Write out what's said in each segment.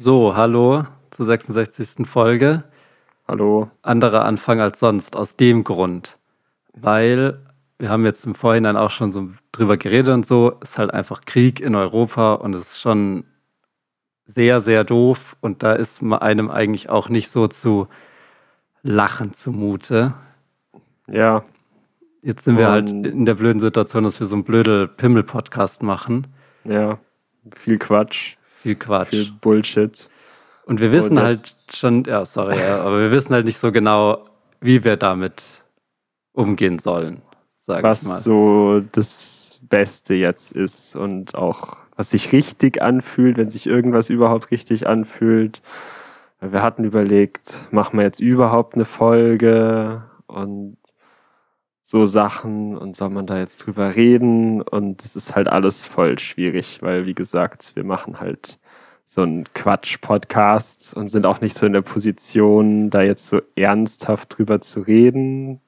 So, hallo zur 66. Folge. Hallo. Anderer Anfang als sonst, aus dem Grund. Weil wir haben jetzt im Vorhinein auch schon so drüber geredet und so, es ist halt einfach Krieg in Europa und es ist schon sehr, sehr doof und da ist einem eigentlich auch nicht so zu lachen zumute. Ja. Jetzt sind wir halt in der blöden Situation, dass wir so einen blödel Pimmel-Podcast machen. Ja, viel Quatsch. Viel Quatsch. Viel Bullshit. Und wir wissen und halt schon, ja, sorry, ja, aber wir wissen halt nicht so genau, wie wir damit umgehen sollen, sag was ich mal. so das Beste jetzt ist und auch was sich richtig anfühlt, wenn sich irgendwas überhaupt richtig anfühlt. Wir hatten überlegt, machen wir jetzt überhaupt eine Folge und so Sachen und soll man da jetzt drüber reden? Und es ist halt alles voll schwierig, weil wie gesagt, wir machen halt so einen Quatsch-Podcast und sind auch nicht so in der Position, da jetzt so ernsthaft drüber zu reden.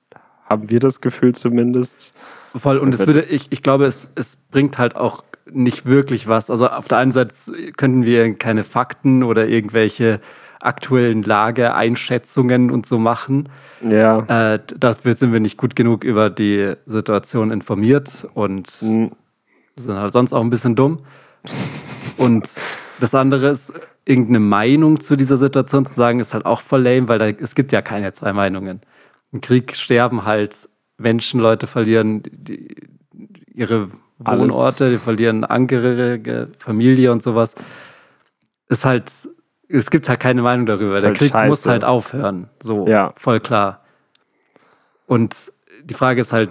Haben wir das Gefühl zumindest. Voll, und es würde, ich, ich glaube, es, es bringt halt auch nicht wirklich was. Also auf der einen Seite könnten wir keine Fakten oder irgendwelche aktuellen Lageeinschätzungen und so machen. Ja. Äh, dafür sind wir nicht gut genug über die Situation informiert und mhm. sind halt sonst auch ein bisschen dumm. Und das andere ist, irgendeine Meinung zu dieser Situation zu sagen, ist halt auch voll lame, weil da, es gibt ja keine zwei Meinungen. Im Krieg sterben halt Menschen, Leute verlieren die, ihre Wohnorte, Alles. die verlieren Angehörige, Familie und sowas. Ist halt, es gibt halt keine Meinung darüber. Der halt Krieg scheiße. muss halt aufhören. So, ja. voll klar. Und die Frage ist halt,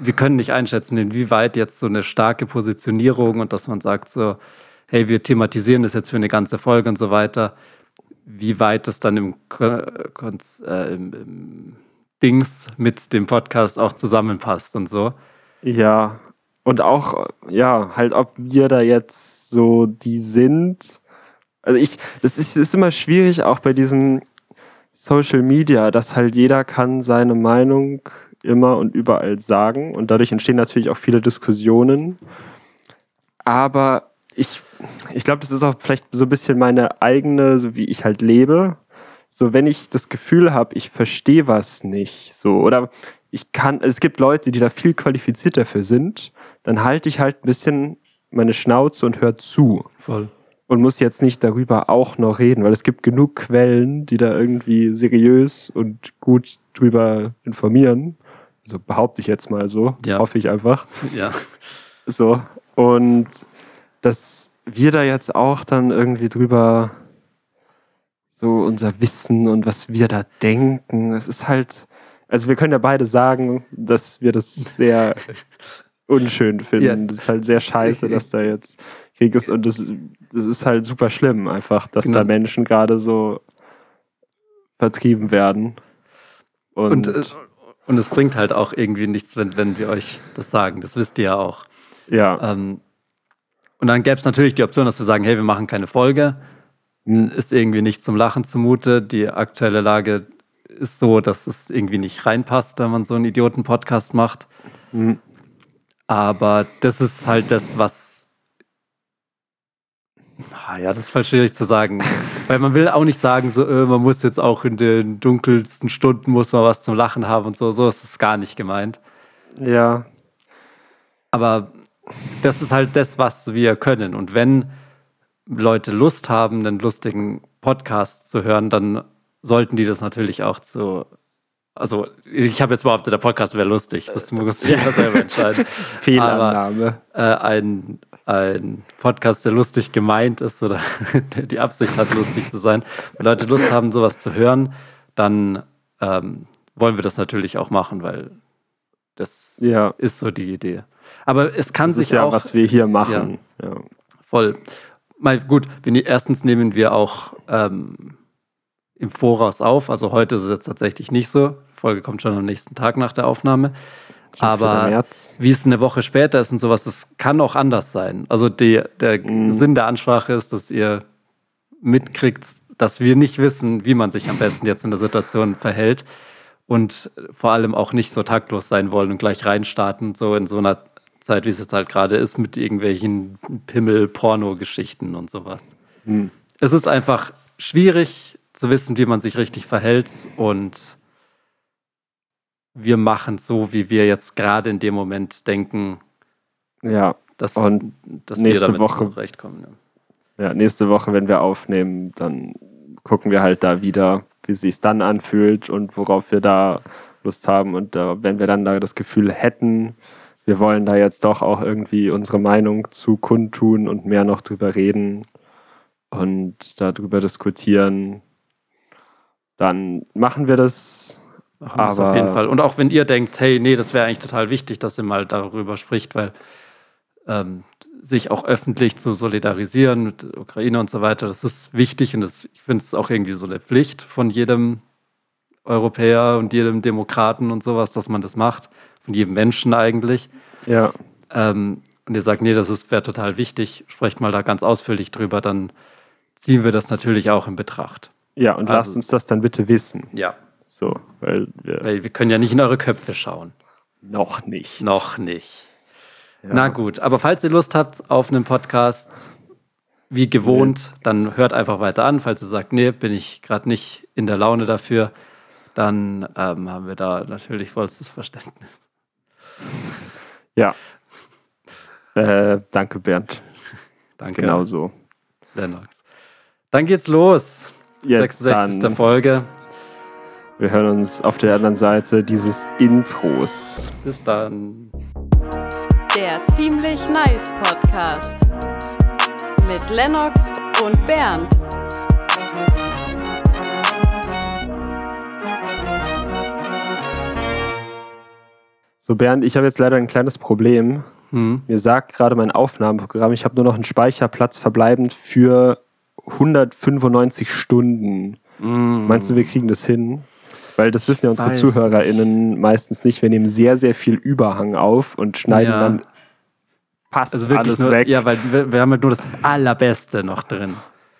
wir können nicht einschätzen, inwieweit jetzt so eine starke Positionierung und dass man sagt so, hey, wir thematisieren das jetzt für eine ganze Folge und so weiter, wie weit das dann im, äh, im, im Dings mit dem Podcast auch zusammenpasst und so. Ja, und auch, ja, halt, ob wir da jetzt so die sind. Also ich, das ist, ist immer schwierig, auch bei diesem Social Media, dass halt jeder kann seine Meinung immer und überall sagen und dadurch entstehen natürlich auch viele Diskussionen. Aber ich, ich glaube, das ist auch vielleicht so ein bisschen meine eigene, so wie ich halt lebe. So, wenn ich das Gefühl habe, ich verstehe was nicht, so, oder ich kann, es gibt Leute, die da viel qualifizierter für sind, dann halte ich halt ein bisschen meine Schnauze und höre zu. Voll. Und muss jetzt nicht darüber auch noch reden, weil es gibt genug Quellen, die da irgendwie seriös und gut drüber informieren. Also behaupte ich jetzt mal so, ja. hoffe ich einfach. Ja. So. Und dass wir da jetzt auch dann irgendwie drüber so unser Wissen und was wir da denken, es ist halt, also wir können ja beide sagen, dass wir das sehr unschön finden. Ja. Das ist halt sehr scheiße, dass da jetzt Krieg ist und das, das ist halt super schlimm einfach, dass genau. da Menschen gerade so vertrieben werden. Und, und, äh, und, es bringt halt auch irgendwie nichts, wenn, wenn wir euch das sagen. Das wisst ihr ja auch. Ja. Ähm, und dann gäbe es natürlich die Option, dass wir sagen, hey, wir machen keine Folge. Hm. Ist irgendwie nicht zum Lachen zumute. Die aktuelle Lage ist so, dass es irgendwie nicht reinpasst, wenn man so einen Idioten-Podcast macht. Mhm. Aber das ist halt das, was. Ah, ja, das ist voll schwierig zu sagen. Weil man will auch nicht sagen, so, äh, man muss jetzt auch in den dunkelsten Stunden muss man was zum Lachen haben und so. So ist es gar nicht gemeint. Ja. Aber das ist halt das, was wir können. Und wenn Leute Lust haben, einen lustigen Podcast zu hören, dann sollten die das natürlich auch zu. Also, ich habe jetzt behauptet, der Podcast wäre lustig. Das muss ich ja selber entscheiden. Fehlannahme. Aber, äh, ein, ein Podcast, der lustig gemeint ist oder der die Absicht hat, lustig zu sein. Wenn Leute Lust haben, sowas zu hören, dann ähm, wollen wir das natürlich auch machen, weil das ja. ist so die Idee. Aber es kann das sich ist ja, auch. was wir hier machen. Ja, ja. Voll. Mal gut, wir, ne-, erstens nehmen wir auch ähm, im Voraus auf. Also heute ist es jetzt tatsächlich nicht so. Die Folge kommt schon am nächsten Tag nach der Aufnahme. Aber wie es eine Woche später ist und sowas, das kann auch anders sein. Also die, der mhm. Sinn der Ansprache ist, dass ihr mitkriegt, dass wir nicht wissen, wie man sich am besten jetzt in der Situation verhält und vor allem auch nicht so taktlos sein wollen und gleich reinstarten, so in so einer Zeit, wie es jetzt halt gerade ist, mit irgendwelchen Pimmel-Porno-Geschichten und sowas. Hm. es ist einfach schwierig zu wissen, wie man sich richtig verhält und wir machen so, wie wir jetzt gerade in dem Moment denken, Ja, dass, Und dass nächste wir damit Woche- zurechtkommen. Ja. ja, nächste Woche, wenn wir aufnehmen, dann gucken wir halt da wieder, wie es sich dann anfühlt und worauf wir da Lust haben. Und äh, wenn wir dann da das Gefühl hätten, wir wollen da jetzt doch auch irgendwie unsere Meinung zu kundtun und mehr noch drüber reden und darüber diskutieren, dann machen wir das. Machen Aber- auf jeden Fall. Und auch wenn ihr denkt, hey, nee, das wäre eigentlich total wichtig, dass ihr mal darüber spricht, weil ähm, sich auch öffentlich zu solidarisieren mit der Ukraine und so weiter, das ist wichtig und das, ich finde es auch irgendwie so eine Pflicht von jedem Europäer und jedem Demokraten und sowas, dass man das macht, von jedem Menschen eigentlich. Ja, Ähm, und ihr sagt, nee, das wäre total wichtig, sprecht mal da ganz ausführlich drüber, dann ziehen wir das natürlich auch in Betracht. Ja, und Also- lasst uns das dann bitte wissen. Ja, So, weil wir weil wir können ja nicht in eure Köpfe schauen. noch nicht. Noch nicht. Ja. Na gut, aber falls ihr Lust habt auf einen Podcast, wie gewohnt, dann hört einfach weiter an. Falls ihr sagt, nee, bin ich gerade nicht in der Laune dafür, dann ähm, haben wir da natürlich vollstes Verständnis. Ja. Äh, danke, Bernd. Danke, Genau so. Lennox. Dann geht's los. Jetzt 66. dann. Folge. Wir hören uns auf der anderen Seite dieses Intros. Bis dann. Der Ziemlich Nice Podcast mit Lennox und Bernd. So, Bernd, ich habe jetzt leider ein kleines Problem. Hm. Mir sagt gerade mein Aufnahmeprogramm, ich habe nur noch einen Speicherplatz verbleibend für 195 Stunden. Mm. Meinst du, wir kriegen das hin? Weil das wissen ja unsere weiß ZuhörerInnen meistens nicht. Wir nehmen sehr, sehr viel Überhang auf und schneiden Ja. dann fast Also wirklich alles nur, weg. ja, weil wir, wir haben halt nur das Allerbeste noch drin.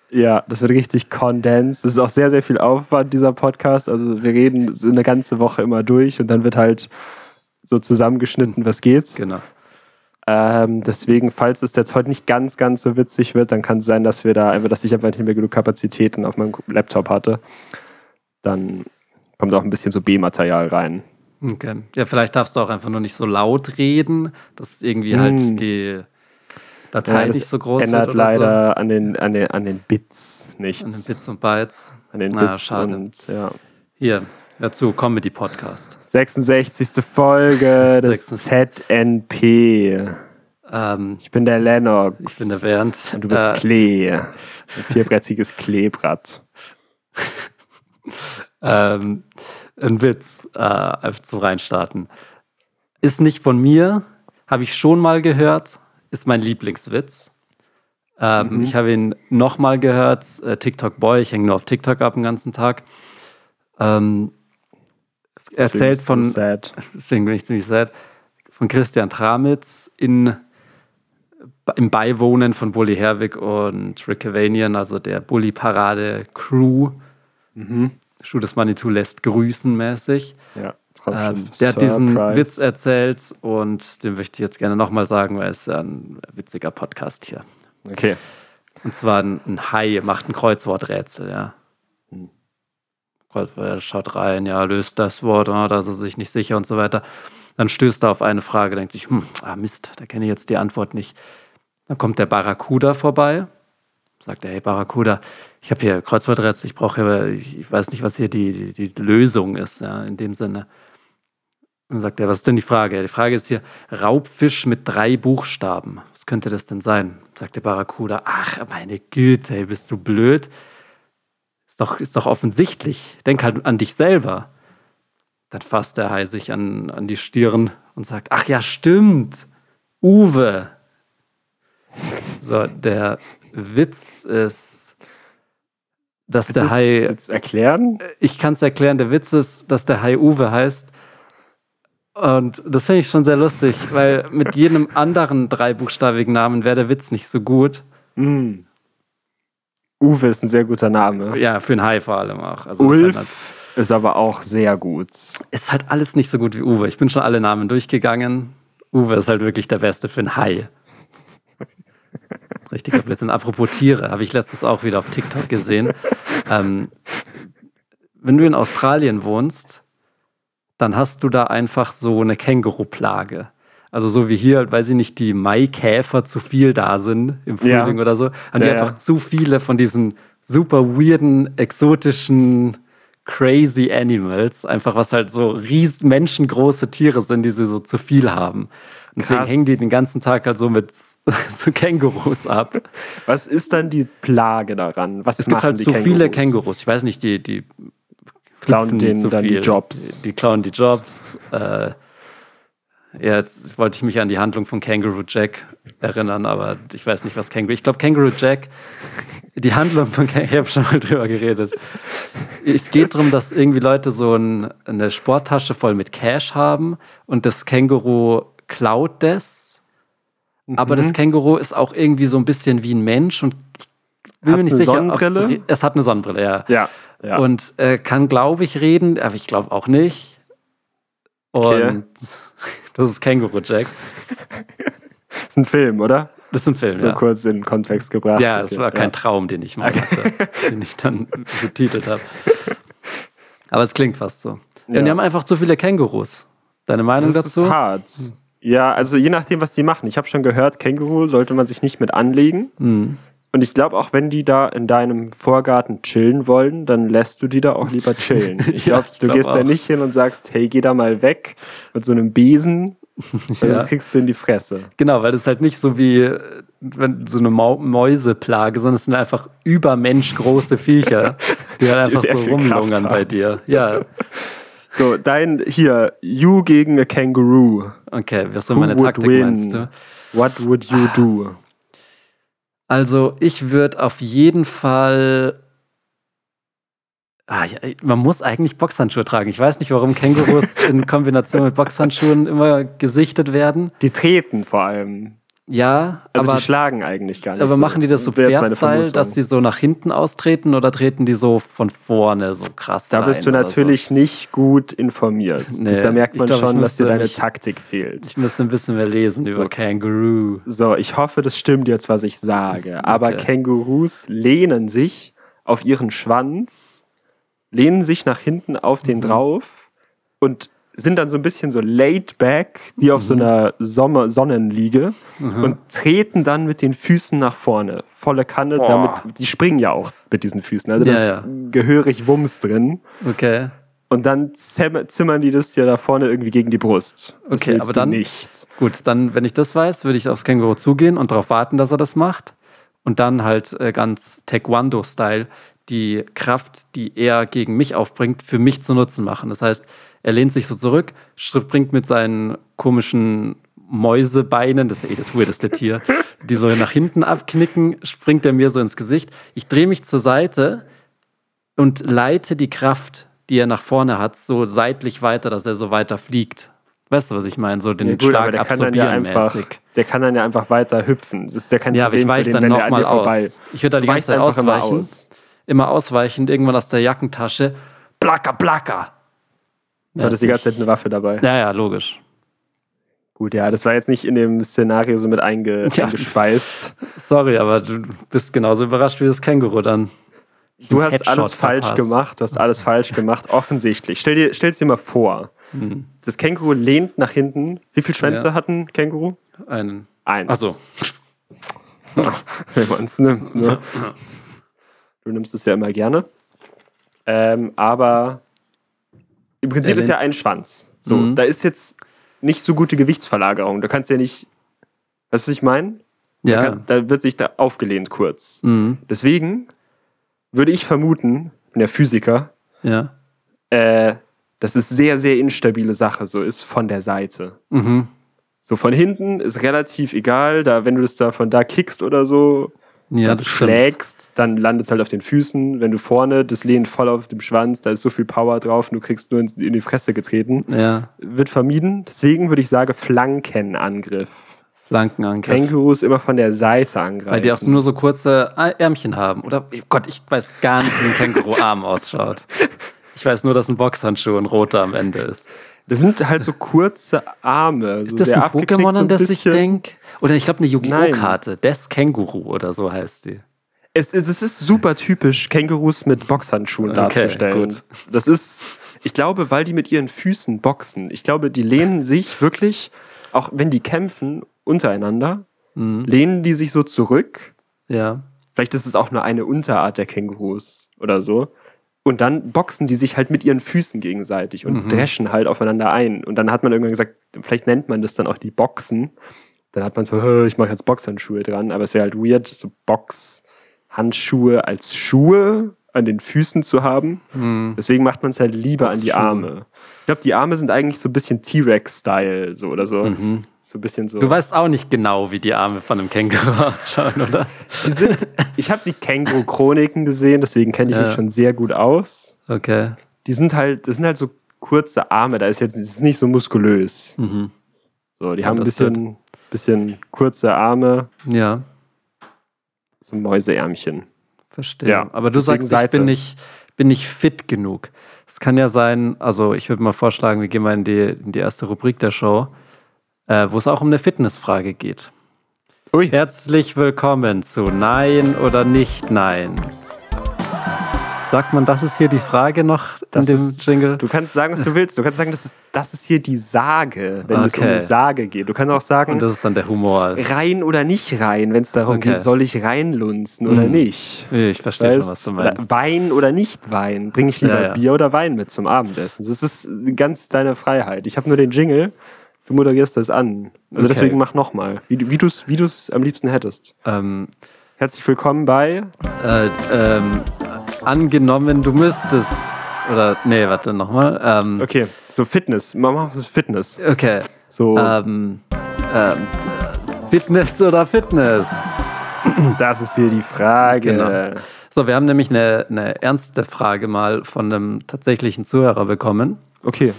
Ja, das wird richtig condensed. Das ist auch sehr, sehr viel Aufwand, dieser Podcast. Also wir reden so eine ganze Woche immer durch und dann wird halt so zusammengeschnitten, was geht. Genau. Ähm, deswegen, falls es jetzt heute nicht ganz, ganz so witzig wird, dann kann es sein, dass wir da einfach, dass ich einfach nicht mehr genug Kapazitäten auf meinem Laptop hatte. Dann kommt auch ein bisschen so B-Material rein. Okay. Ja, vielleicht darfst du auch einfach nur nicht so laut reden, dass irgendwie halt Hm. die Datei das nicht so groß ändert wird oder leider an, den, an, den, an den Bits so. nichts. An den Bits und Bytes. An den Na, Bits schade. und ja. Hier, hör zu, Comedy-Podcast. 66. Folge des 66. ZNP. Ähm, Ich bin der Lennox. ich bin der Bernd. Und du bist Äh, Klee. Ein vierbrettiges Kleebrad. ähm, ein Witz, äh, einfach zum Reinstarten. Ist nicht von mir, habe ich schon mal gehört, ist mein Lieblingswitz. Ähm, Ich habe ihn nochmal gehört, äh, TikTok Boy, ich hänge nur auf TikTok ab den ganzen Tag. Ähm, erzählt von, sad. deswegen bin ich ziemlich sad, von Christian Tramitz in, im Beiwohnen von Bully Herwig und Rick Cavanian, also der Bully-Parade-Crew. Schuh des Manitou lässt grüßen mäßig. Ja, Ähm, der hat diesen Surprise. Witz erzählt und den möchte ich jetzt gerne nochmal sagen, weil es ja ein witziger Podcast hier. Okay. Und zwar ein, ein Hai macht ein Kreuzworträtsel, ja. Er schaut rein, ja, löst das Wort, ah, da ist er sich nicht sicher und so weiter. Dann stößt er auf eine Frage, denkt sich, hm, ah Mist, da kenne ich jetzt die Antwort nicht. Dann kommt der Barracuda vorbei, sagt er, hey Barracuda, ich habe hier Kreuzworträtsel, ich brauche hier, ich weiß nicht, was hier die, die, die Lösung ist, ja, in dem Sinne. Und dann sagt er, was ist denn die Frage? Die Frage ist hier, Raubfisch mit drei Buchstaben. Was könnte das denn sein? Sagt der Barracuda, ach, meine Güte, ey, bist du blöd? Ist doch, ist doch offensichtlich. Denk halt an dich selber. Dann fasst der Hai sich an, an die Stirn und sagt, ach ja, stimmt. Uwe. So, der Witz ist, dass der Willst du Hai jetzt erklären? ich kann es erklären, der Witz ist, dass der Hai Uwe heißt. Und das finde ich schon sehr lustig, weil mit jedem anderen dreibuchstabigen Namen wäre der Witz nicht so gut. Mm. Uwe ist ein sehr guter Name. Ja, für einen Hai vor allem auch. Also Ist halt, Ulf ist aber auch sehr gut. ist halt alles nicht so gut wie Uwe. Ich bin schon alle Namen durchgegangen. Uwe ist halt wirklich der Beste für einen Hai. richtiger Blödsinn. Apropos Tiere, habe ich letztens auch wieder auf TikTok gesehen. ähm, wenn du in Australien wohnst, dann hast du da einfach so eine Känguru-Plage. Also so wie hier, weil sie nicht die Maikäfer zu viel da sind im Frühling Ja. oder so, haben die Ja, einfach ja. zu viele von diesen super weirden, exotischen, crazy Animals. Einfach was halt so ries menschengroße Tiere sind, die sie so zu viel haben. Und deswegen Krass. hängen die den ganzen Tag halt so mit so Kängurus ab. Was ist dann die Plage daran? Was Es gibt halt die so Kängurus? viele Kängurus. Ich weiß nicht, die, die Klauen denen zu dann die viel. Jobs. Die, die klauen die Jobs. Äh, ja, jetzt wollte ich mich an die Handlung von Kangaroo Jack erinnern, aber ich weiß nicht, was Kangaroo. Ich glaube, Kangaroo Jack, die Handlung von Kangaroo, ich habe schon mal drüber geredet. Es geht darum, dass irgendwie Leute so ein, eine Sporttasche voll mit Cash haben und das Känguru klaut das. Aber Mhm. das Känguru ist auch irgendwie so ein bisschen wie ein Mensch und ich bin Hat mir nicht eine sicher, Sonnenbrille? es hat eine Sonnenbrille, ja. Ja, ja. Und äh, kann, glaube ich, reden, aber ich glaube auch nicht. Und Okay. Das ist Känguru Jack. ist ein Film, oder? Das ist ein Film, So ja. kurz in den Kontext gebracht. Ja, es war kein ja. Traum, den ich mal hatte, den ich dann betitelt habe. Aber es klingt fast so. Ja. Und die haben einfach zu viele Kängurus. Deine Meinung Das dazu? ist hart. Ja, also je nachdem, was die machen. Ich habe schon gehört, Känguru sollte man sich nicht mit anlegen. Mhm. Und ich glaube, auch wenn die da in deinem Vorgarten chillen wollen, dann lässt du die da auch lieber chillen. Ich Ja, glaube, ich du glaub gehst da auch. nicht hin und sagst, hey, geh da mal weg mit so einem Besen, weil Ja. sonst kriegst du in die Fresse. Genau, weil das ist halt nicht so wie äh, wenn, so eine Mau Mäuseplage, sondern es sind einfach übermenschgroße Viecher, die halt einfach so rumlungern bei dir. Ja, So, dein, hier, you gegen a kangaroo. okay, was so Who meine Taktik win? meinst du? What would you do? Also ich würde auf jeden Fall. Ah, ja, man muss eigentlich Boxhandschuhe tragen. Ich weiß nicht, warum Kängurus in Kombination mit Boxhandschuhen immer gesichtet werden. Die treten vor allem. Ja, Also aber, die schlagen eigentlich gar nicht. aber so. machen die das so Pferdstyle, dass sie so nach hinten austreten oder treten die so von vorne so krass Da bist du natürlich nicht gut informiert. Nee, da merkt man glaub, schon, dass dir deine mich- Taktik So? fehlt. Ich müsste ein bisschen mehr lesen So. über Känguru. So, ich hoffe, das stimmt jetzt, was ich sage. Aber Okay. Kängurus lehnen sich auf ihren Schwanz, lehnen sich nach hinten auf den Mhm. drauf und sind dann so ein bisschen so laid back, wie auf so Mhm. einer Sommer Sonnenliege und treten dann mit den Füßen nach vorne. Volle Kanne, Boah. damit, die springen ja auch mit diesen Füßen. Also da Ja, ist ja. gehörig Wumms drin. Okay. Und dann zimmern die das dir da vorne irgendwie gegen die Brust. Das Okay, aber dann- nicht. Gut, dann, wenn ich das weiß, würde ich aufs Känguru zugehen und darauf warten, dass er das macht. Und dann halt äh, ganz Taekwondo-Style die Kraft, die er gegen mich aufbringt, für mich zu nutzen machen. Das heißt, er lehnt sich so zurück, springt mit seinen komischen Mäusebeinen, das ist ja eh das weirdeste Tier, die so nach hinten abknicken, springt er mir so ins Gesicht. Ich drehe mich zur Seite und leite die Kraft, die er nach vorne hat, so seitlich weiter, dass er so weiter fliegt. Weißt du, was ich meine? So den Ja, gut, Schlag der kann dann ja absorbieren einfach, mäßig. der kann dann ja einfach weiter hüpfen. Das ist ja kein Ja, aber ich Problem weiche dann nochmal dir vorbei. aus. Ich würde da die ganze Zeit einfach immer ausweichen. aus. Immer ausweichen, irgendwann aus der Jackentasche. Placker, placker. Du hattest die ganze Zeit eine Waffe dabei. Ja, ja, logisch. Gut, ja, das war jetzt nicht in dem Szenario so mit einge Ja. eingespeist. Sorry, aber du bist genauso überrascht wie das Känguru dann. Du hast Headshot alles falsch verpasst. gemacht, du hast alles falsch gemacht, offensichtlich. Stell dir, stell's dir mal vor. Das Känguru lehnt nach hinten. Wie viele Schwänze. Ja. hat ein Känguru? Einen. Eins. Achso. wenn man es nimmt. Ne? Du nimmst es ja immer gerne. Ähm, aber im Prinzip ist wenn- ja ein Schwanz. So, Mhm. da ist jetzt nicht so gute Gewichtsverlagerung. Du kannst ja nicht. Weißt du, was ich meine? Da, Ja. kann, da wird sich da aufgelehnt kurz. Mhm. Deswegen würde ich vermuten, bin ja Physiker, Ja. äh, dass es sehr, sehr instabile Sache so ist von der Seite. Mhm. So von hinten ist relativ egal, da wenn du das da von da kickst oder so, Ja, das stimmt. schlägst, dann landet es halt auf den Füßen. Wenn du vorne, das lehnt voll auf dem Schwanz, da ist so viel Power drauf und du kriegst nur in die Fresse getreten. Ja. Wird vermieden. Deswegen würde ich sagen, Flankenangriff. Flankenangriff. Kängurus immer von der Seite angreifen. Weil die auch nur so kurze Ärmchen haben. Oder, oh Gott, ich weiß gar nicht, wie ein Känguruarm ausschaut. Ich weiß nur, dass ein Boxhandschuh ein roter am Ende ist. Das sind halt so kurze Arme. Ist so das ein Pokémon, so an das ich denke? Oder ich glaube eine Yu-Gi-Oh! Nein. Karte. Des Känguru oder so heißt die. Es, es, es ist super typisch, Kängurus mit Boxhandschuhen Okay, darzustellen. gut. Das ist, ich glaube, weil die mit ihren Füßen boxen. Ich glaube, die lehnen sich wirklich, auch wenn die kämpfen untereinander, Mhm. lehnen die sich so zurück. Ja. Vielleicht ist es auch nur eine Unterart der Kängurus oder so. Und dann boxen die sich halt mit ihren Füßen gegenseitig und Mhm. dreschen halt aufeinander ein. Und dann hat man irgendwann gesagt, vielleicht nennt man das dann auch die Boxen. Dann hat man so, "Hä, ich mache jetzt Boxhandschuhe dran, aber es wäre halt weird, so Boxhandschuhe als Schuhe an den Füßen zu haben. Deswegen macht man es halt lieber an die. Arme. Ich glaube, die Arme sind eigentlich so ein bisschen T-Rex-Style, so oder so. So ein bisschen so. Du weißt auch nicht genau, wie die Arme von einem Känguru ausschauen, oder? Die sind, ich habe die Känguru-Chroniken gesehen, deswegen kenne ich Ja. mich schon sehr gut aus. Okay. Die sind halt, das sind halt so kurze Arme, da ist jetzt das ist nicht so muskulös. Mhm. So, die Ja, haben ein bisschen, bisschen kurze Arme, Ja, so Mäuseärmchen. Verstehe. Ja, Aber du sagst, ich Seite. bin nicht, bin nicht fit genug. Es kann ja sein, also ich würde mal vorschlagen, wir gehen mal in die, in die erste Rubrik der Show, äh, wo es auch um eine Fitnessfrage geht. Ui, Herzlich willkommen zu Nein oder nicht Nein. Sagt man, das ist hier die Frage noch Das in dem ist- Jingle? du kannst sagen, was du willst. Du kannst sagen, das ist, das ist hier die Sage, wenn es um Okay. die Sage geht. Du kannst auch sagen, Und das ist dann der Humor. rein oder nicht rein, wenn es darum Okay. geht, soll ich reinlunzen oder Mhm. nicht. Ich verstehe schon, Weißt? was du meinst. Wein oder nicht Wein. Bringe ich lieber Ja, ja. Bier oder Wein mit zum Abendessen? Das ist ganz deine Freiheit. Ich habe nur den Jingle. Du moderierst das an. Also Okay. deswegen mach nochmal, wie, du- wie du es wie du's am liebsten hättest. Ähm, Herzlich willkommen bei. äh, ähm, angenommen, du müsstest. Oder, nee, warte, nochmal. Ähm, Okay, so Fitness. Mach mal Fitness. okay. So, Ähm, ähm, Fitness oder Fitness? das ist hier die Frage. genau. So, wir haben nämlich eine, eine ernste Frage mal von einem tatsächlichen Zuhörer bekommen. Okay.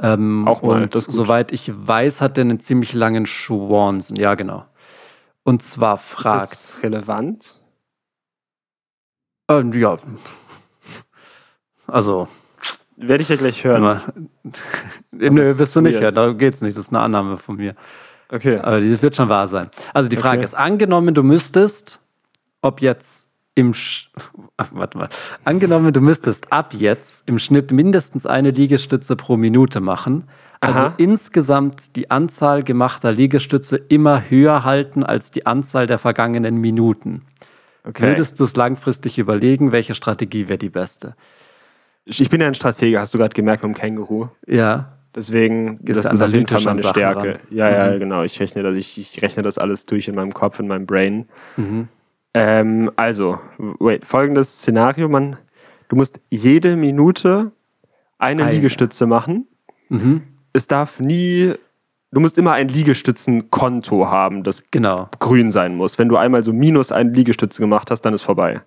Ähm, Auch mal, und ist soweit ich weiß, hat er einen ziemlich langen Schwanzen. Ja, genau. Und zwar Ist fragt. das relevant? Ähm, ja. Also, Werde ich ja gleich hören. immer. Nö, wirst du nicht hören, darum geht's nicht. Das ist eine Annahme von mir. Okay. Aber die wird schon wahr sein. Also die Frage Okay. ist, angenommen, du müsstest, ob jetzt im Sch Ach, warte mal. Angenommen, du müsstest ab jetzt im Schnitt mindestens eine Liegestütze pro Minute machen. Also Aha. insgesamt die Anzahl gemachter Liegestütze immer höher halten als die Anzahl der vergangenen Minuten. Okay. Würdest du es langfristig überlegen, welche Strategie wäre die beste? Ich bin ja ein Stratege, hast du gerade gemerkt mit dem Känguru. Ja, Deswegen, Gehst das ist auf jeden Fall meine Stärke. ran. Ja, ja, Mhm. genau. Ich rechne, das, ich, ich rechne das alles durch in meinem Kopf, in meinem Brain. Mhm. Ähm, also, wait, folgendes Szenario, man, du musst jede Minute eine Eine. Liegestütze machen. Mhm. Es darf nie, du musst immer ein Liegestützenkonto haben, das genau. grün sein muss. Wenn du einmal so minus eine Liegestütze gemacht hast, dann ist vorbei.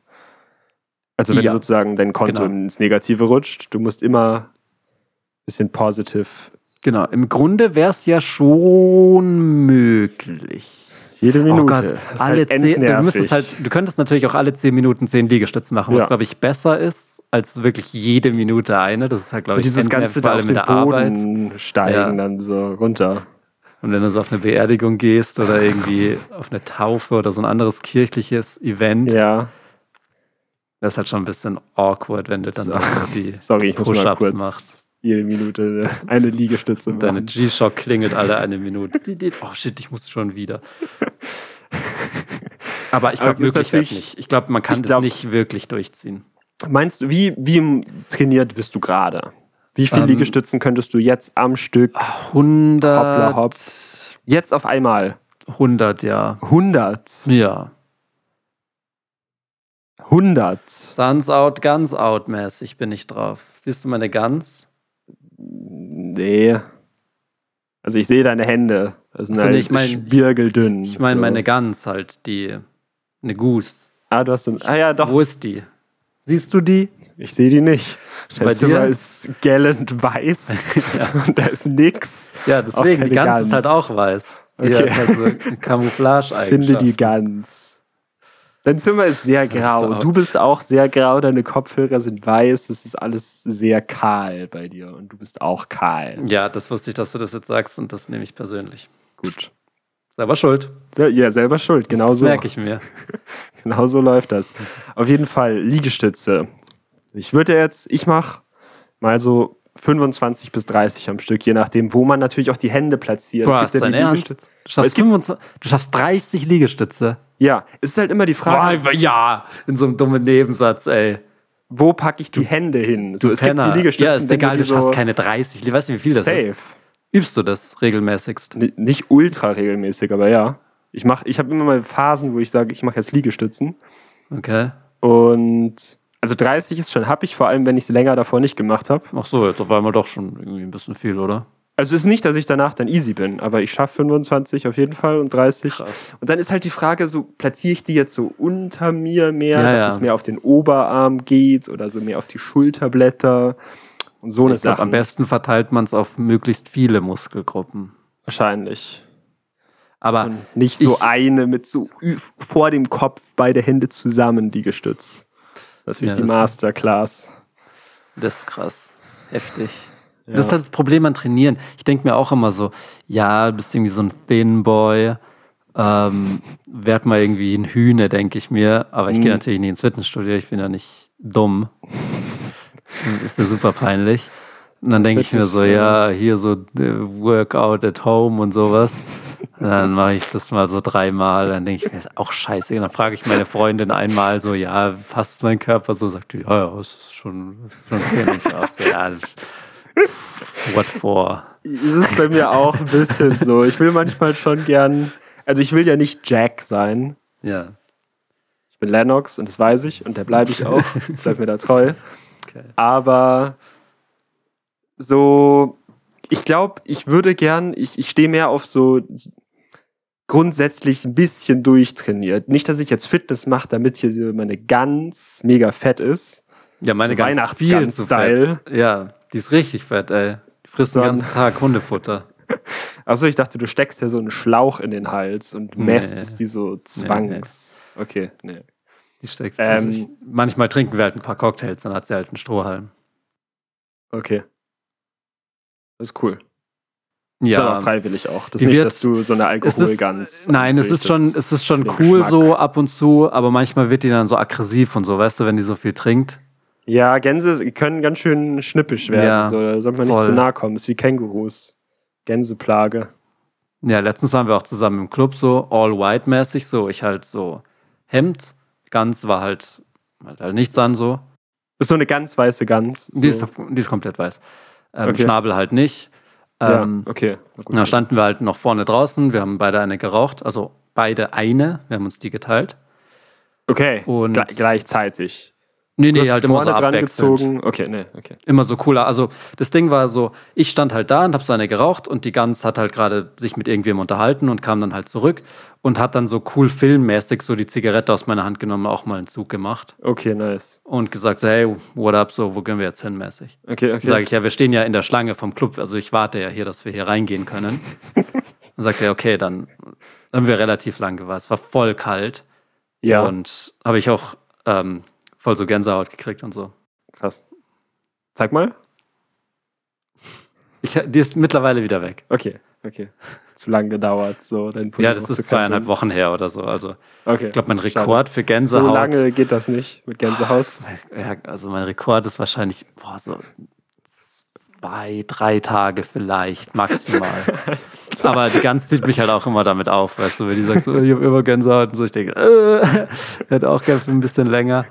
Also wenn Ja. sozusagen dein Konto Genau. ins Negative rutscht, du musst immer ein bisschen positiv Genau. Im Grunde wäre es ja schon möglich. Jede Minute. Oh Gott, alle halt zehn, du müsstest halt, du könntest natürlich auch alle zehn Minuten zehn Liegestütze machen, was Ja. glaube ich besser ist als wirklich jede Minute eine. Das ist halt glaube so ich dieses ganze da auf den der Arbeit. Boden steigen, Ja. dann so runter. Und wenn du so auf eine Beerdigung gehst oder irgendwie auf eine Taufe oder so ein anderes kirchliches Event, Ja. das ist halt schon ein bisschen awkward, wenn du dann So. die Sorry, Push-Ups machst. jede Minute eine Liegestütze Und deine machen. G-Shock klingelt alle eine Minute. Oh shit, ich muss schon wieder. Aber ich glaube, möglich wäre es nicht. Ich glaube, man kann Ich das glaub- nicht wirklich durchziehen. Meinst du, wie, wie trainiert bist du gerade? Wie viele Ähm, Liegestützen könntest du jetzt am Stück 100. hoppla hopp? Jetzt auf einmal. 100, ja. 100. Ja. 100. Suns out, Guns out mäßig bin ich drauf. Siehst du meine Guns? Nee. Also ich sehe deine Hände. Das sind Ach so, halt ich mein- spirgeldünn. Ich meine so. meine Guns halt, die. Eine Goose. Ah, du hast so, Ah ja, doch. Wo ist die? Siehst du die? Ich sehe die nicht. bei Dein Zimmer dir? ist gellend weiß. Ja. Und da ist nix. Ja, deswegen, die Gans ist Gans. halt auch weiß. Okay. hat halt so camouflage Finde die ganz. Dein Zimmer ist sehr grau. So. Du bist auch sehr grau. Deine Kopfhörer sind weiß. Es ist alles sehr kahl bei dir. Und du bist auch kahl. Ja, das wusste ich, dass du das jetzt sagst und das nehme ich persönlich. Gut. Selber schuld. Ja, selber schuld. Genau Das so. merke ich mir. Genau so läuft das. Auf jeden Fall Liegestütze. Ich würde jetzt, ich mache mal so 25 bis 30 am Stück, je nachdem, wo man natürlich auch die Hände platziert. Du Es gibt ja die Ernst? Liegestütze- Du schaffst, Es gibt- 25, du schaffst 30 Liegestütze. Ja, es ist halt immer die Frage, Boah, ja, in so einem dummen Nebensatz, ey. wo packe ich die Hände hin? So, es Penner. gibt die Liegestützen, Ja, ist egal, du schaffst so keine 30. Li- Weißt du, wie viel das safe. ist? Übst du das regelmäßigst? N- Nicht ultra regelmäßig, aber ja. Ich mach, ich habe immer mal Phasen, wo ich sage, ich mache jetzt Liegestützen. Okay. Und also 30 ist schon happig, vor allem wenn ich es länger davor nicht gemacht habe. Ach so, jetzt auf einmal doch schon irgendwie ein bisschen viel, oder? Also es ist nicht, dass ich danach dann easy bin, aber ich schaffe 25 auf jeden Fall und 30. Krass. Und dann ist halt die Frage, so platziere ich die jetzt so unter mir mehr, Ja, dass ja. es mehr auf den Oberarm geht oder so mehr auf die Schulterblätter und so eine Ich glaub, am besten verteilt man es auf möglichst viele Muskelgruppen. Wahrscheinlich. Aber Und nicht so Ich- eine mit so vor dem Kopf beide Hände zusammen, die gestützt. Das ist natürlich Ja, die Masterclass. das ist krass. Heftig. Ja. Das ist halt das Problem an Trainieren. Ich denke mir auch immer so, ja, du bist irgendwie so ein Thin Boy. Ähm, werd mal irgendwie ein Hühne, denke ich mir. Aber ich gehe Mhm. natürlich nicht ins Fitnessstudio. Ich bin ja nicht dumm. Ist ja super peinlich. Und dann denke ich mir so, ja, hier so äh, Workout at home und sowas. Und dann mache ich das mal so dreimal. Dann denke ich mir, ist auch scheiße. Und dann frage ich meine Freundin einmal so, ja, passt mein Körper so? Sagt die, ja, ja, ist schon, ist schon okay. Und ich auch so, ja, what for? Es ist bei mir auch ein bisschen so. Ich will manchmal schon gern, also ich will ja nicht Jack sein. Ja. Ich bin Lennox und das weiß ich und der bleibe ich auch. Bleib mir da treu. Okay. Aber so, ich glaube, ich würde gern, ich, ich stehe mehr auf so grundsätzlich ein bisschen durchtrainiert. Nicht, dass ich jetzt Fitness mache, damit hier meine Gans mega fett ist. Ja, meine So ganz Weihnachtsgans- viel zu Style. fett. Ja, die ist richtig fett, ey. Die frisst den Dann- ganzen Tag Hundefutter. Achso, ich dachte, du steckst ja so einen Schlauch in den Hals und Nee. mästest die so zwangs. Okay, nee. Die steckt. Ähm, also ich, manchmal trinken wir halt ein paar Cocktails, dann hat sie halt einen Strohhalm. Okay. Das ist cool. Das ist aber freiwillig auch. Das ist nicht, wird- dass du so eine Alkoholgans. nein, es ist schon, es ist schon cool so ab und zu, aber manchmal wird die dann so aggressiv und so, weißt du, wenn die so viel trinkt. Ja, Gänse können ganz schön schnippisch werden. Ja, so, da sollte man nicht voll. zu nahe kommen. Das ist wie Kängurus. Gänseplage. Ja, letztens waren wir auch zusammen im Club so all-white-mäßig, so ich halt so Hemd, ganz war halt, halt, halt nichts an so. Ist so eine ganz weiße Gans. So. Die, ist, die ist komplett weiß. Ähm, Okay. Schnabel halt nicht. ja, Ähm, okay. Na gut. Da standen wir halt noch vorne draußen. Wir haben beide eine geraucht. Also beide eine. Wir haben uns die geteilt. Okay, und- Gle gleichzeitig. Nee, nee, halt immer so abwechselnd. gezogen. Okay, nee, okay. Immer so cooler. Also das Ding war so, ich stand halt da und hab so eine geraucht und die Gans hat halt gerade sich mit irgendwem unterhalten und kam dann halt zurück und hat dann so cool filmmäßig so die Zigarette aus meiner Hand genommen, auch mal einen Zug gemacht Okay, nice. und gesagt, so, hey, what up, so, wo gehen wir jetzt hin mäßig? Okay, okay. Sage ich, ja, wir stehen ja in der Schlange vom Club, also ich warte ja hier, dass wir hier reingehen können. dann sagt er, okay, dann haben wir relativ lang gewartet. Es war voll kalt. ja, Und habe ich auch ähm, voll so Gänsehaut gekriegt und so. krass. Zeig mal. Ich, die ist mittlerweile wieder weg. Okay, okay. Zu lang gedauert, so dein Ja, Pullover das ist zweieinhalb kappen. Wochen her oder so. Also Okay. ich glaube, mein Schade. Rekord für So Gänsehaut. lange geht das nicht mit Gänsehaut. Ja, also mein Rekord ist wahrscheinlich boah, so zwei, drei Tage vielleicht maximal. Aber die Gans zieht mich halt auch immer damit auf, weißt du, wenn die sagt, so, ich habe immer Gänsehaut und so, ich denke, äh, hätte auch gerne ein bisschen länger.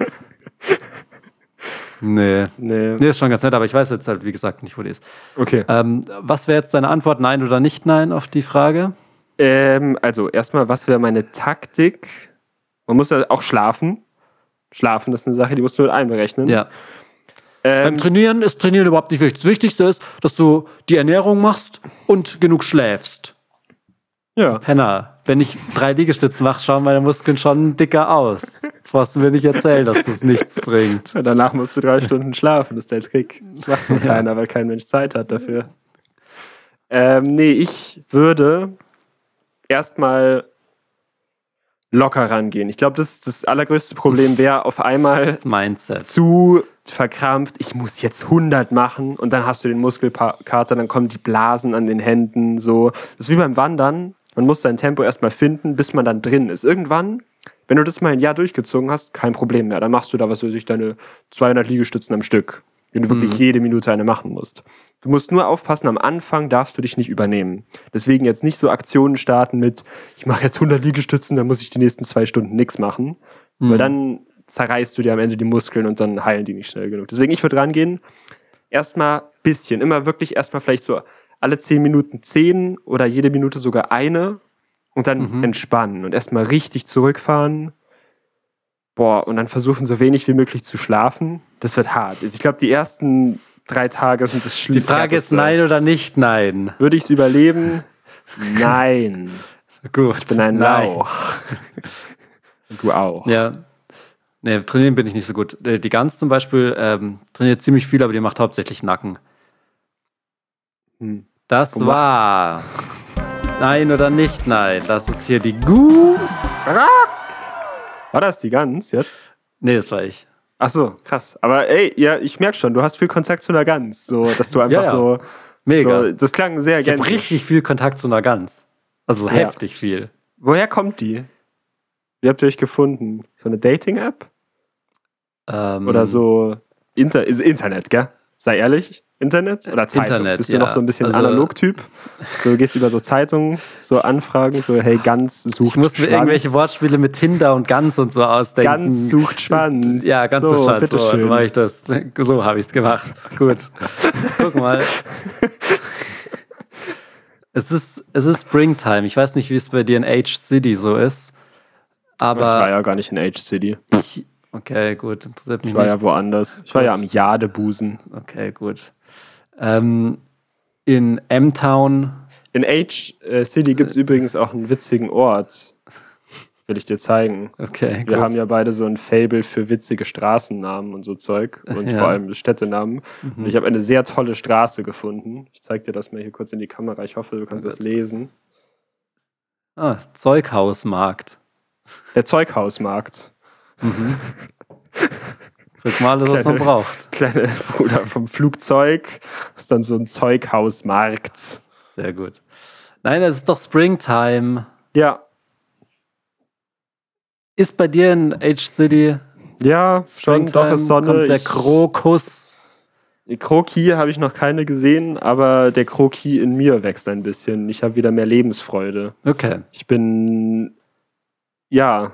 Nee. Nee. Nee, ist schon ganz nett, aber ich weiß jetzt halt, wie gesagt, nicht, wo die ist. Okay. Ähm, was wäre jetzt deine Antwort, nein oder nicht nein auf die Frage? Ähm, also erstmal, was wäre meine Taktik? Man muss ja auch schlafen. Schlafen ist eine Sache, die musst du mit einberechnen. Ja. Beim Ähm, Trainieren ist Trainieren überhaupt nicht wichtig. Das Wichtigste ist, dass du die Ernährung machst und genug schläfst. ja. Penner, wenn ich drei Liegestütze mache, schauen meine Muskeln schon dicker aus. Brauchst du mir nicht erzählen, dass das nichts bringt. Danach musst du drei Stunden schlafen, das ist der Trick. Das macht nur keiner, weil kein Mensch Zeit hat dafür. Ähm, nee, ich würde erstmal locker rangehen. Ich glaube, das, das allergrößte Problem wäre auf einmal zu verkrampft, ich muss jetzt 100 machen und dann hast du den Muskelkater, dann kommen die Blasen an den Händen, so. Das ist wie beim Wandern. Man muss sein Tempo erstmal finden, bis man dann drin ist. Irgendwann, wenn du das mal ein Jahr durchgezogen hast, kein Problem mehr. Dann machst du da, was weiß ich, deine 200 Liegestützen am Stück. Wenn du wirklich jede Minute eine machen musst. Du musst nur aufpassen, am Anfang darfst du dich nicht übernehmen. Deswegen jetzt nicht so Aktionen starten mit, ich mache jetzt 100 Liegestützen, dann muss ich die nächsten zwei Stunden nichts machen. Weil dann zerreißt du dir am Ende die Muskeln und dann heilen die nicht schnell genug. Deswegen, ich würde rangehen, erstmal bisschen, immer wirklich erstmal vielleicht so alle 10 Minuten 10 oder jede Minute sogar eine und dann entspannen und erstmal richtig zurückfahren. Boah, und dann versuchen so wenig wie möglich zu schlafen. Das wird hart. Also Ich glaube, die ersten drei Tage sind das Die schlimmste. Frage ist nein oder nicht nein. Würde ich es überleben? Nein. Gut. Ich bin ein Nein. Lauch. Du auch. Ja. Nee, trainieren bin ich nicht so gut. Äh, Die Gans zum Beispiel ähm, trainiert ziemlich viel, aber die macht hauptsächlich Nacken. Hm. Das Und war. Nein oder nicht nein. Das ist hier die Goose. War das die Gans jetzt? Nee, das war ich. Ach so, krass. Aber ey, ja, ich merke schon, du hast viel Kontakt zu einer Gans. So, dass du einfach Ja, ja. so, Mega. so. Das klang sehr ich habe richtig viel Kontakt zu einer Gans. Also Ja. heftig viel. Woher kommt die? Wie habt ihr euch gefunden? So eine Dating-App? Ähm, Oder so Inter Internet, gell? Sei ehrlich. Internet oder Zeitung? Internet, Bist du ja. noch so ein bisschen Also- Analog-Typ? So, du gehst über so Zeitungen, so Anfragen, so, hey, Gans sucht Ich muss mir Schwanz. irgendwelche Wortspiele mit Tinder und Gans und so ausdenken. Gans sucht Schwanz. Ja, ganz so, so, Schatz. So, dann mache ich das. So habe ich es gemacht. Gut. Guck mal. Es ist, es ist Springtime. Ich weiß nicht, wie es bei dir in Age City so ist. ich war Aber. ja gar nicht in Age City. Okay, gut. Interessiert mich Ich war nicht. ja woanders. Ich war ja am Jadebusen. Okay, gut. Ähm, in M-Town. In Age äh, City gibt es übrigens auch einen witzigen Ort. Will ich dir zeigen. Okay, Wir gut. haben ja beide so ein Fable für witzige Straßennamen und so Zeug und Ja. vor allem Städtenamen. Mhm. Und ich habe eine sehr tolle Straße gefunden. Ich zeige dir das mal hier kurz in die Kamera. Ich hoffe, du kannst Oh das lesen. ah, Zeughausmarkt. Der Zeughausmarkt. Guck mal, alles, was man braucht. Kleine Bruder vom Flugzeug. ist dann so ein Zeughausmarkt. Sehr gut. Nein, es ist doch Springtime. Ja, Ist bei dir in Age City ja, schon doch ist Sonne. kommt der Ich- Krokus. Die Kroki habe ich noch keine gesehen, aber der Kroki in mir wächst ein bisschen. Ich habe wieder mehr Lebensfreude. Okay. Ich bin ja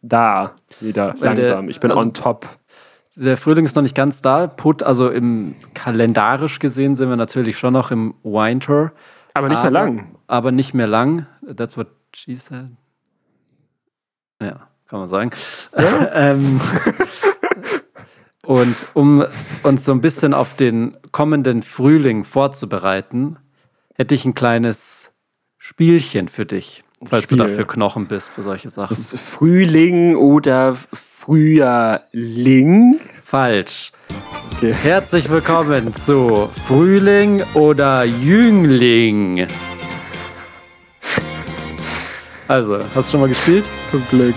da wieder Weil der- langsam. Ich bin also- on top. Der Frühling ist noch nicht ganz da. Put, also im kalendarisch gesehen sind wir natürlich schon noch im Winter. Aber nicht mehr lang. Aber nicht mehr lang. That's what she said. Ja, kann man sagen. ähm, und um uns so ein bisschen auf den kommenden Frühling vorzubereiten, hätte ich ein kleines Spielchen für dich, falls Spiel. du dafür Knochen bist für solche Sachen. Das ist Frühling oder Frühjahrling. Falsch. Okay. Herzlich willkommen zu Frühling oder Jüngling. Also, hast du schon mal gespielt? Zum Glück.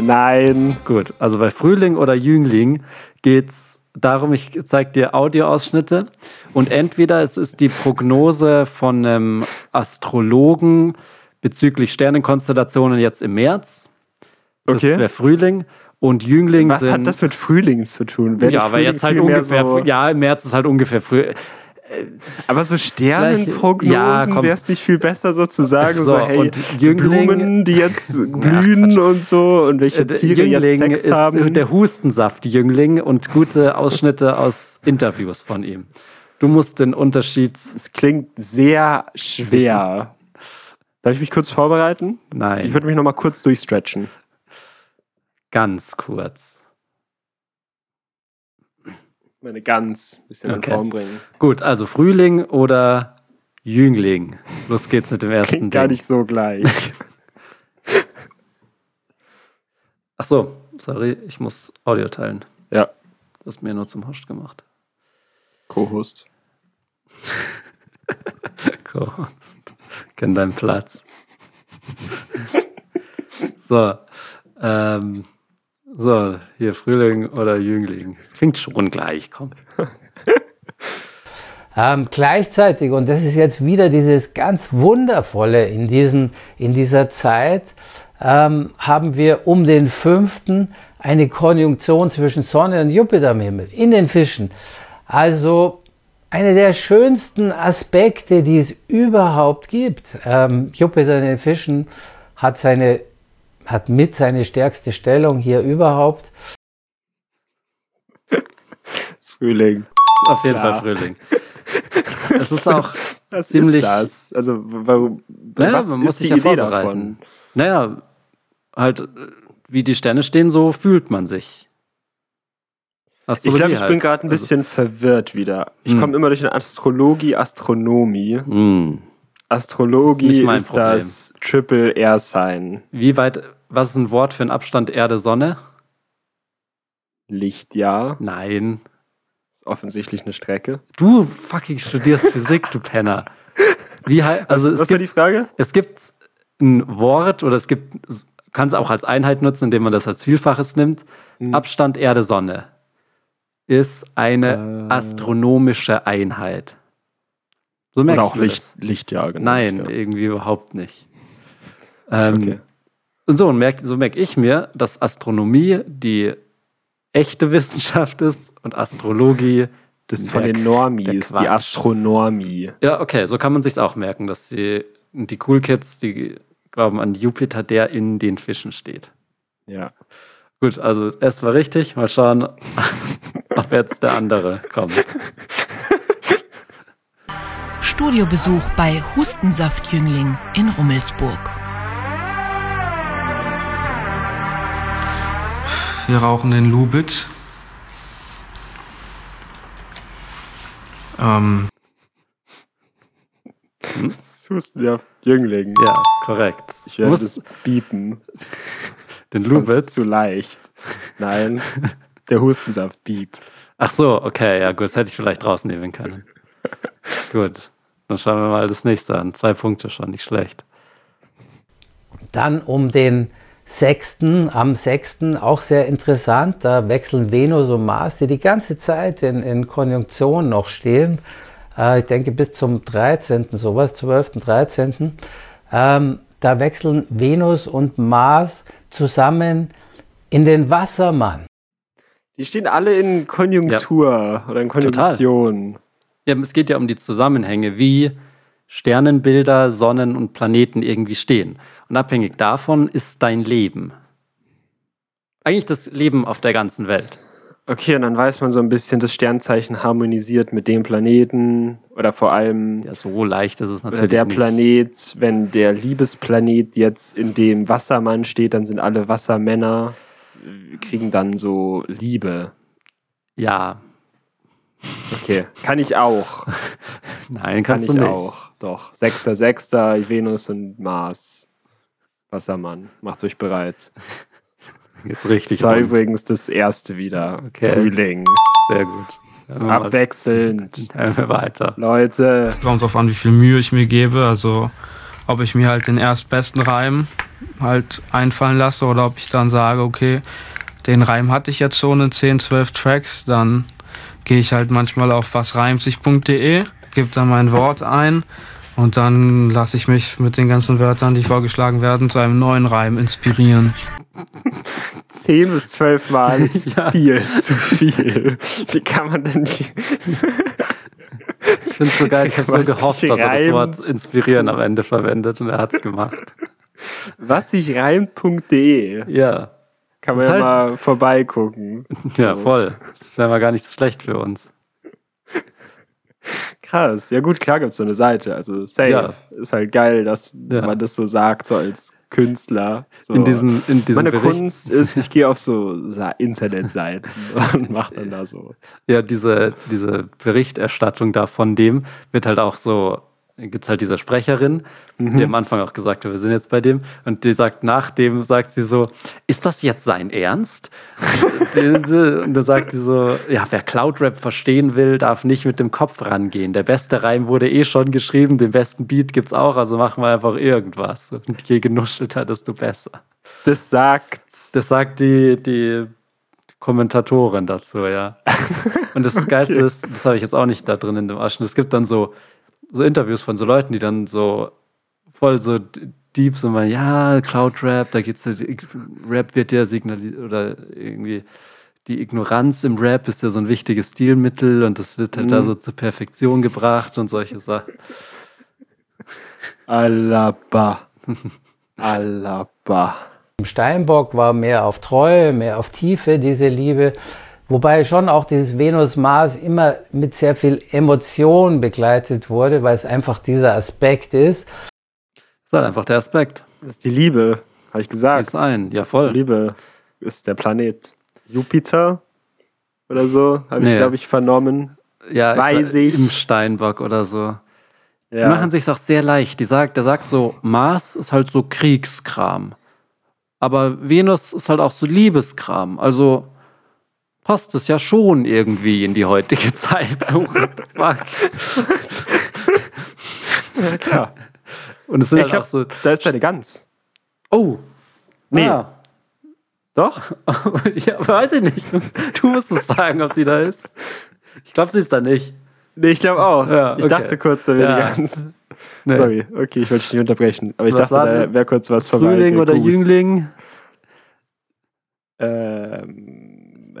Nein. Gut, also bei Frühling oder Jüngling geht's darum, ich zeige dir Audioausschnitte und entweder es ist die Prognose von einem Astrologen bezüglich Sternenkonstellationen jetzt im März. Das Okay. wäre Frühling. Und Jüngling Was sind. hat das mit Frühling zu tun? Wäre ja, aber Frühling jetzt halt ungefähr. So, ja, im März ist halt ungefähr früh. aber so Sternenprognosen Ja, wäre es nicht viel besser so zu sagen, so, So, hey, Jüngling- Blumen, die jetzt blühen Quatsch. und so und welche Äh, Tiere jetzt Jüngling Sex ist haben. der Hustensaft-Jüngling und gute Ausschnitte aus Interviews von ihm. Du musst den Unterschied. Es klingt sehr schwer. Darf ich mich kurz vorbereiten? Ich Nein, würde mich noch mal kurz durchstretchen. ganz kurz. Meine Gans ein bisschen Okay. in Form bringen. Gut, also Frühling oder Jüngling. Los geht's mit dem Das ersten klingt gar Ding. nicht so gleich. Ach so, sorry, ich muss Audio teilen. ja, Du hast mir nur zum Host gemacht. Co-Host. Co-Host. Kenn deinen Platz. so, Ähm, so, hier Frühling oder Jüngling. Das klingt schon gleich, komm. Ähm, gleichzeitig, und das ist jetzt wieder dieses ganz Wundervolle in, diesen, in dieser Zeit, ähm, haben wir um den fünften eine Konjunktion zwischen Sonne und Jupiter im Himmel in den Fischen. Also einer der schönsten Aspekte, die es überhaupt gibt. Ähm, Jupiter in den Fischen hat seine hat mit seine stärkste Stellung hier überhaupt. Frühling. Auf jeden Klar. Fall Frühling. Es ist auch was ziemlich. Ist das? Also, warum, naja, was man muss sich die ja Idee davon? Naja, halt, wie die Sterne stehen, so fühlt man sich. Astrologie ich glaube, ich halt. bin gerade ein also bisschen also. verwirrt wieder. Ich hm. komme immer durch eine Astrologie, Astronomie. Hm. Astrologie das ist, ist das Triple R Sign. Wie weit, was ist ein Wort für einen Abstand Erde-Sonne? Lichtjahr. Nein offensichtlich eine Strecke. Du fucking studierst Physik, du Penner. Wie also was, was war die Frage? Es gibt ein Wort oder es gibt, kann es auch als Einheit nutzen, indem man das als Vielfaches nimmt. Mhm. Abstand Erde Sonne ist eine äh. astronomische Einheit. So merke Oder auch Licht, Lichtjahr, genau. Nein, ja. irgendwie überhaupt nicht. Ähm, okay. Und so, und merk, so merke ich mir, dass Astronomie die echte Wissenschaft ist und Astrologie das ist von den Normies, die Astronomie. Ja, okay, so kann man sich auch merken, dass die, die Cool Kids, die glauben an Jupiter, der in den Fischen steht. Ja. Gut, also es war richtig. Mal schauen, ob jetzt der andere kommt. Studiobesuch bei Hustensaftjüngling in Rummelsburg. Wir rauchen den Lubitz. Ähm. Hm? Husten ja Jüngling. Ja, ist korrekt. Ich werde es biepen. Den Lubitz? zu leicht. Nein, der Hustensaft bieb. Ach so, okay, ja gut, das hätte ich vielleicht rausnehmen können. gut, dann schauen wir mal das nächste an. Zwei Punkte schon, nicht schlecht. Dann um den 6. am 6. auch sehr interessant, da wechseln Venus und Mars, die die ganze Zeit in, in Konjunktion noch stehen. Äh, ich denke bis zum 13. sowas, 12., 13. Ähm, da wechseln Venus und Mars zusammen in den Wassermann. Die stehen alle in Konjunktur ja. oder in Konjunktion. Ja, es geht ja um die Zusammenhänge, wie Sternenbilder, Sonnen und Planeten irgendwie stehen. Und abhängig davon ist dein Leben. Eigentlich das Leben auf der ganzen Welt. Okay, und dann weiß man so ein bisschen, das Sternzeichen harmonisiert mit dem Planeten oder vor allem. Ja, so leicht ist es natürlich. Der nicht. Planet, wenn der Liebesplanet jetzt in dem Wassermann steht, dann sind alle Wassermänner, kriegen dann so Liebe. Ja. Okay, kann ich auch. Nein, kannst kann ich du nicht. auch. Doch. Sechster, Sechster, Venus und Mars. Wassermann, macht euch bereit. Jetzt richtig. Das war rund. übrigens das erste wieder. Okay. Frühling. Sehr gut. Ja, abwechselnd. Dann wir weiter. Leute. Kommt drauf an, wie viel Mühe ich mir gebe. Also, ob ich mir halt den erstbesten Reim halt einfallen lasse oder ob ich dann sage, okay, den Reim hatte ich jetzt schon in 10, 12 Tracks, dann gehe ich halt manchmal auf wasreimsich.de, gebe da mein Wort ein und dann lasse ich mich mit den ganzen Wörtern, die vorgeschlagen werden, zu einem neuen Reim inspirieren. Zehn bis zwölf Mal ist ja. viel zu viel. Wie kann man denn die. Ich finde es so geil, ich habe so gehofft, dass er das Wort inspirieren am Ende verwendet und er hat es gemacht. Was sich reimt.de. Ja. Kann man ja halt mal vorbeigucken. Ja, voll. Das wäre mal gar nicht so schlecht für uns. Krass. Ja gut, klar gibt es so eine Seite. Also safe. Ja. Ist halt geil, dass ja. man das so sagt, so als Künstler. So. In diesen, in diesem Meine Bericht. Kunst ist, ich gehe auf so Internetseiten und mache dann da so. Ja, diese, diese Berichterstattung da von dem wird halt auch so gibt es halt diese Sprecherin, mhm. die am Anfang auch gesagt hat, wir sind jetzt bei dem. Und die sagt nach dem, sagt sie so, ist das jetzt sein Ernst? und dann sagt sie so, ja, wer Cloud-Rap verstehen will, darf nicht mit dem Kopf rangehen. Der beste Reim wurde eh schon geschrieben, den besten Beat gibt es auch, also machen wir einfach irgendwas. Und je genuschelter, desto besser. Das sagt. Das sagt die, die Kommentatorin dazu, ja. Und das Geilste Okay. ist, das habe ich jetzt auch nicht da drin in dem Aschen. Es gibt dann so, so Interviews von so Leuten, die dann so voll so deep sind, weil ja, Cloud Rap, da geht's ja, Rap wird ja signalisiert oder irgendwie die Ignoranz im Rap ist ja so ein wichtiges Stilmittel und das wird halt da so zur Perfektion gebracht und solche Sachen. Alaba. Alaba. Steinbock war mehr auf Treue, mehr auf Tiefe, diese Liebe. Wobei schon auch dieses Venus-Mars immer mit sehr viel Emotion begleitet wurde, weil es einfach dieser Aspekt ist. Das ist halt einfach der Aspekt. Das ist die Liebe, habe ich gesagt. Ist ein, ja voll. Liebe ist der Planet Jupiter oder so, habe ich, Nee. glaube ich, vernommen. Ja, Weiß ich. Im Steinbock oder so. Die Ja. machen sich auch sehr leicht. Die sagt, der sagt so, Mars ist halt so Kriegskram. Aber Venus ist halt auch so Liebeskram. Also passt es ja schon irgendwie in die heutige Zeit. So, fuck. Ja. Und es sind Ich halt glaube, auch so, da ist deine Gans. oh, Nee. ah. Doch? ja, weiß ich nicht. Du musst es sagen, ob die da ist. Ich glaube, sie ist da nicht. Nee, ich glaube auch. Ja, Ich okay. dachte kurz, da wäre Ja. die Gans. Nee. Sorry, okay, ich wollte dich nicht unterbrechen. Aber ich Was dachte, da wäre kurz was vorbei. Frühling oder. Jüngling? Ähm,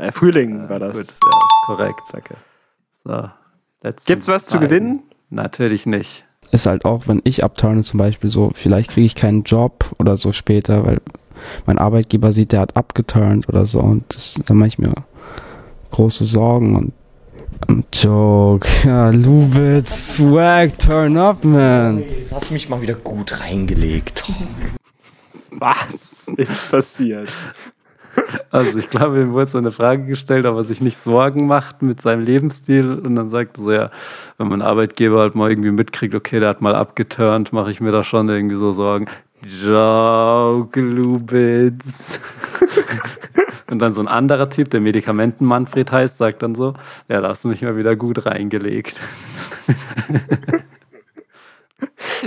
äh, Frühling war das. Gut, ja, ist korrekt. Danke. So, Gibt's was zu beiden. gewinnen? Natürlich nicht. ist halt auch, wenn ich abturne zum Beispiel so, vielleicht kriege ich keinen Job oder so später, weil mein Arbeitgeber sieht, der hat abgeturnt oder so und das, da mache ich mir große Sorgen und I'm joke. Ja, Lubitz, swag, turn up, man. Jetzt hast du mich mal wieder gut reingelegt. Was ist passiert? Also ich glaube, ihm wurde so eine Frage gestellt, ob er sich nicht Sorgen macht mit seinem Lebensstil. Und dann sagt er so, ja, wenn mein Arbeitgeber halt mal irgendwie mitkriegt, okay, der hat mal abgeturnt, mache ich mir da schon irgendwie so Sorgen. Joke, Lubitz. Und dann so ein anderer Typ, der Medikamenten Manfred heißt, sagt dann so, ja, da hast du mich mal wieder gut reingelegt.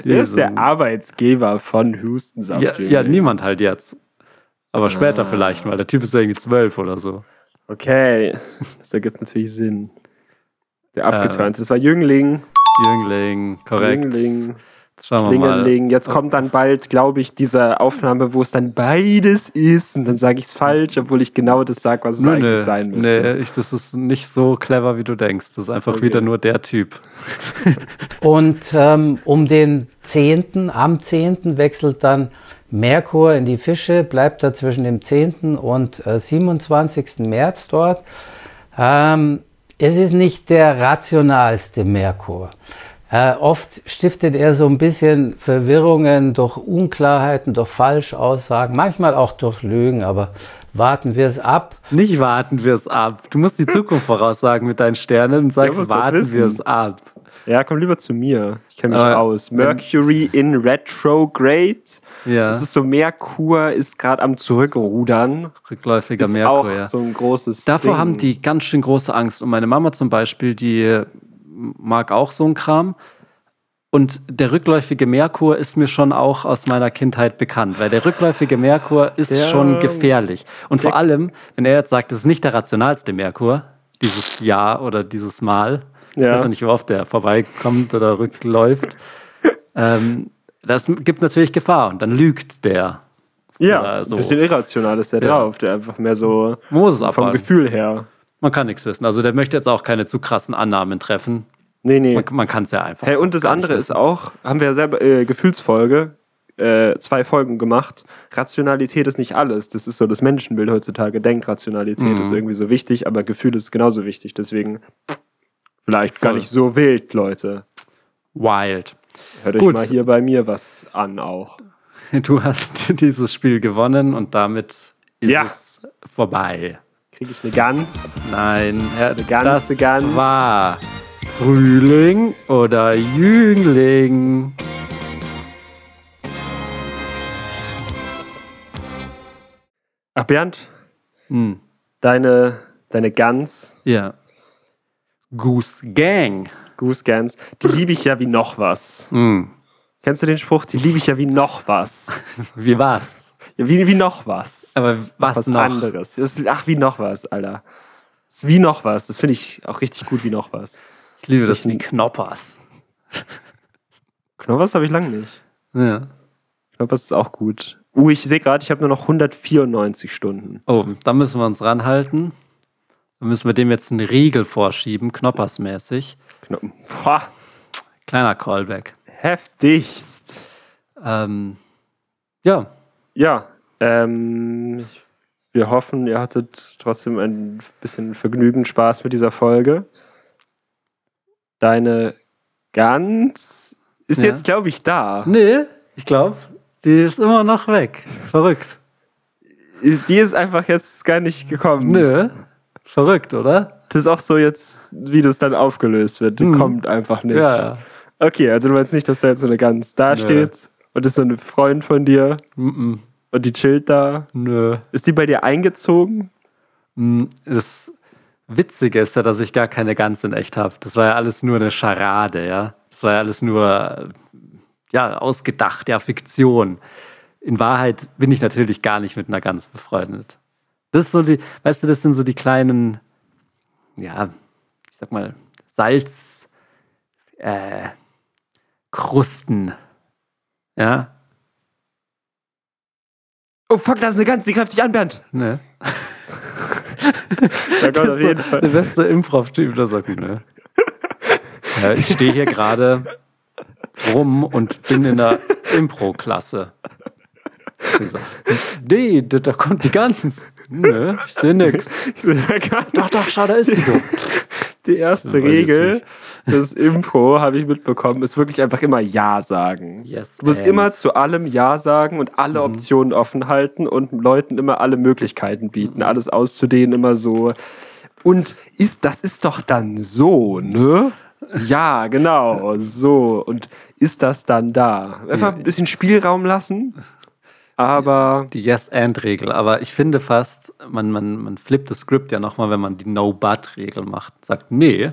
Wer ist der Arbeitsgeber von Houston Saft ja, ja, niemand halt jetzt. Aber später vielleicht mal. Der Typ ist ja irgendwie zwölf oder so. Okay, das ergibt natürlich Sinn. Der Äh. abgeturnt. Das war Jüngling. Jüngling, korrekt. Jüngling. Jetzt schauen wir mal. Klingeling. Jetzt kommt dann bald, glaube ich, diese Aufnahme, wo es dann beides ist. Und dann sage ich es falsch, obwohl ich genau das sage, was es Nö, eigentlich nö, sein müsste. nee, ich, das ist nicht so clever, wie du denkst. Das ist einfach Okay. wieder nur der Typ. Und ähm, um den 10., am 10. wechselt dann Merkur in die Fische, bleibt da zwischen dem 10. und äh, 27. März dort. Ähm, es ist nicht der rationalste Merkur. Äh, oft stiftet er so ein bisschen Verwirrungen durch Unklarheiten, durch Falschaussagen, manchmal auch durch Lügen, aber warten wir es ab. Nicht warten wir es ab. Du musst die Zukunft voraussagen mit deinen Sternen und sagst, warten wir es ab. Ja, komm lieber zu mir. Ich kenne mich Aber aus. Mercury in Retrograde. Ja, Das ist so, Merkur ist gerade am Zurückrudern. rückläufiger Ist Merkur, auch ja. so ein großes Davor Ding. haben die ganz schön große Angst. Und meine Mama zum Beispiel, die mag auch so einen Kram. Und der rückläufige Merkur ist mir schon auch aus meiner Kindheit bekannt, weil der rückläufige Merkur ist Ja. schon gefährlich. Und vor Der- allem, wenn er jetzt sagt, es ist nicht der rationalste Merkur, dieses Jahr oder dieses Mal, Ja. ich weiß nicht, wie oft der vorbeikommt oder rückläuft, ähm, das gibt natürlich Gefahr und dann lügt der. Ja, oder ein so. bisschen irrational ist der Ja. drauf. Der einfach mehr so Man muss es vom. Gefühl her. Man kann nichts wissen. Also der möchte jetzt auch keine zu krassen Annahmen treffen. Nee, nee. Man, man kann es ja einfach. Hey, und das andere ist auch, haben wir ja selber äh, Gefühlsfolge, äh, zwei Folgen gemacht. Rationalität ist nicht alles. Das ist so das Menschenbild heutzutage. Denkt, Rationalität Mhm. ist irgendwie so wichtig, aber Gefühl ist genauso wichtig. Deswegen vielleicht gar Voll. nicht so wild, Leute. Wild. Hört euch Gut. mal hier bei mir was an auch. Du hast dieses Spiel gewonnen und damit ist Ja. es vorbei. Kriege ich eine Gans? Nein, Herr, ganze das Gans. war Frühling oder Jüngling. Ach, Bernd, Hm. deine, deine Gans, Ja. Goose Gang. Goose Gans, die liebe ich ja wie noch was. Hm. Kennst du den Spruch? Die liebe ich ja wie noch was. Wie war's? Ja, wie, wie noch was. Aber was, was noch? anderes. Das ist, ach, wie noch was, Alter. Das ist wie noch was. Das finde ich auch richtig gut, wie noch was. Ich liebe das wie Knoppers. Knoppers habe ich lange nicht. Ja. Knoppers ist auch gut. Uh, ich sehe gerade, ich habe nur noch 194 Stunden. Oh, da müssen wir uns ranhalten. Dann müssen wir dem jetzt einen Riegel vorschieben, Knoppersmäßig. Kno Boah, Kleiner Callback. heftigst. Ähm, ja, Ja, ähm, wir hoffen, ihr hattet trotzdem ein bisschen Vergnügen, Spaß mit dieser Folge. Deine Gans ist Ja. jetzt, glaube ich, da. nee, ich glaube, die ist immer noch weg. Verrückt. Die ist einfach jetzt gar nicht gekommen. Nö, verrückt, oder? Das ist auch so jetzt, wie das dann aufgelöst wird. Die Mhm. kommt einfach nicht. Ja. Okay, also du meinst nicht, dass da jetzt so eine Gans da Nö. steht und ist so ein Freund von dir Mm und die chillt da. Nö. Ist die bei dir eingezogen? Mm, Das Witzige ist ja, dass ich gar keine Gans in echt habe. Das war ja alles nur eine Scharade, ja. Das war ja alles nur, ja, ausgedacht, ja, Fiktion. In Wahrheit bin ich natürlich gar nicht mit einer Gans befreundet. Das ist so die, weißt du, das sind so die kleinen, ja, ich sag mal, Salz, äh, Krusten, ja. Oh fuck, da ist eine Gans, die greift dich an, Bernd. Ne? Da kommt auf jeden Der Fall. beste Improv-Typ, der sagt, ne? Ja, ich stehe hier gerade rum und bin in der Impro-Klasse. So, Nee, da, da kommt die Gans. Nö, ich sehe nix. Doch, doch, schau, da ist sie doch. Die erste ich Regel des Impro, habe ich mitbekommen, ist wirklich einfach immer Ja sagen. Yes, Du musst and. immer zu allem Ja sagen und alle Mhm. Optionen offen halten und Leuten immer alle Möglichkeiten bieten, Mhm. alles auszudehnen, immer so. Und ist, das ist doch dann so, ne? Ja, genau, so. Und ist das dann da? Einfach ein bisschen Spielraum lassen, aber Die Yes-and-Regel. Aber ich finde fast, man, man, man flippt das Skript ja nochmal, wenn man die No-But-Regel macht. Sagt, nee,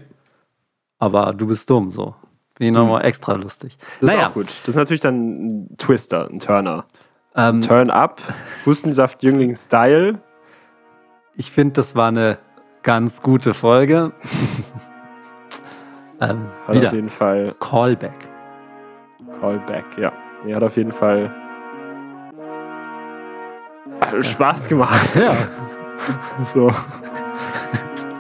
aber du bist dumm, so. Bin ich nochmal extra lustig. das ist auch gut. Das ist natürlich dann ein Twister, ein Turner. Ähm, Turn up, Hustensaft Jüngling Style. Ich finde, das war eine ganz gute Folge. ähm, Hat wieder auf jeden Fall Callback. Callback, ja. Er hat auf jeden Fall Spaß gemacht. Ja. So.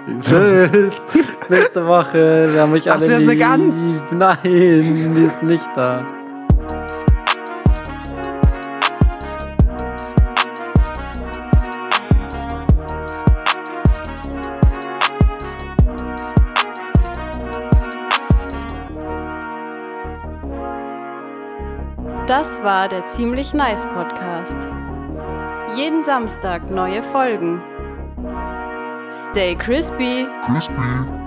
Tschüss. Bis nächste Woche. Wir haben euch Ach, alle da ist eine lieb. Gans. Nein, die ist nicht da. Das war der Ziemlich Nice Podcast. Jeden Samstag neue Folgen. Stay crispy. Crispy.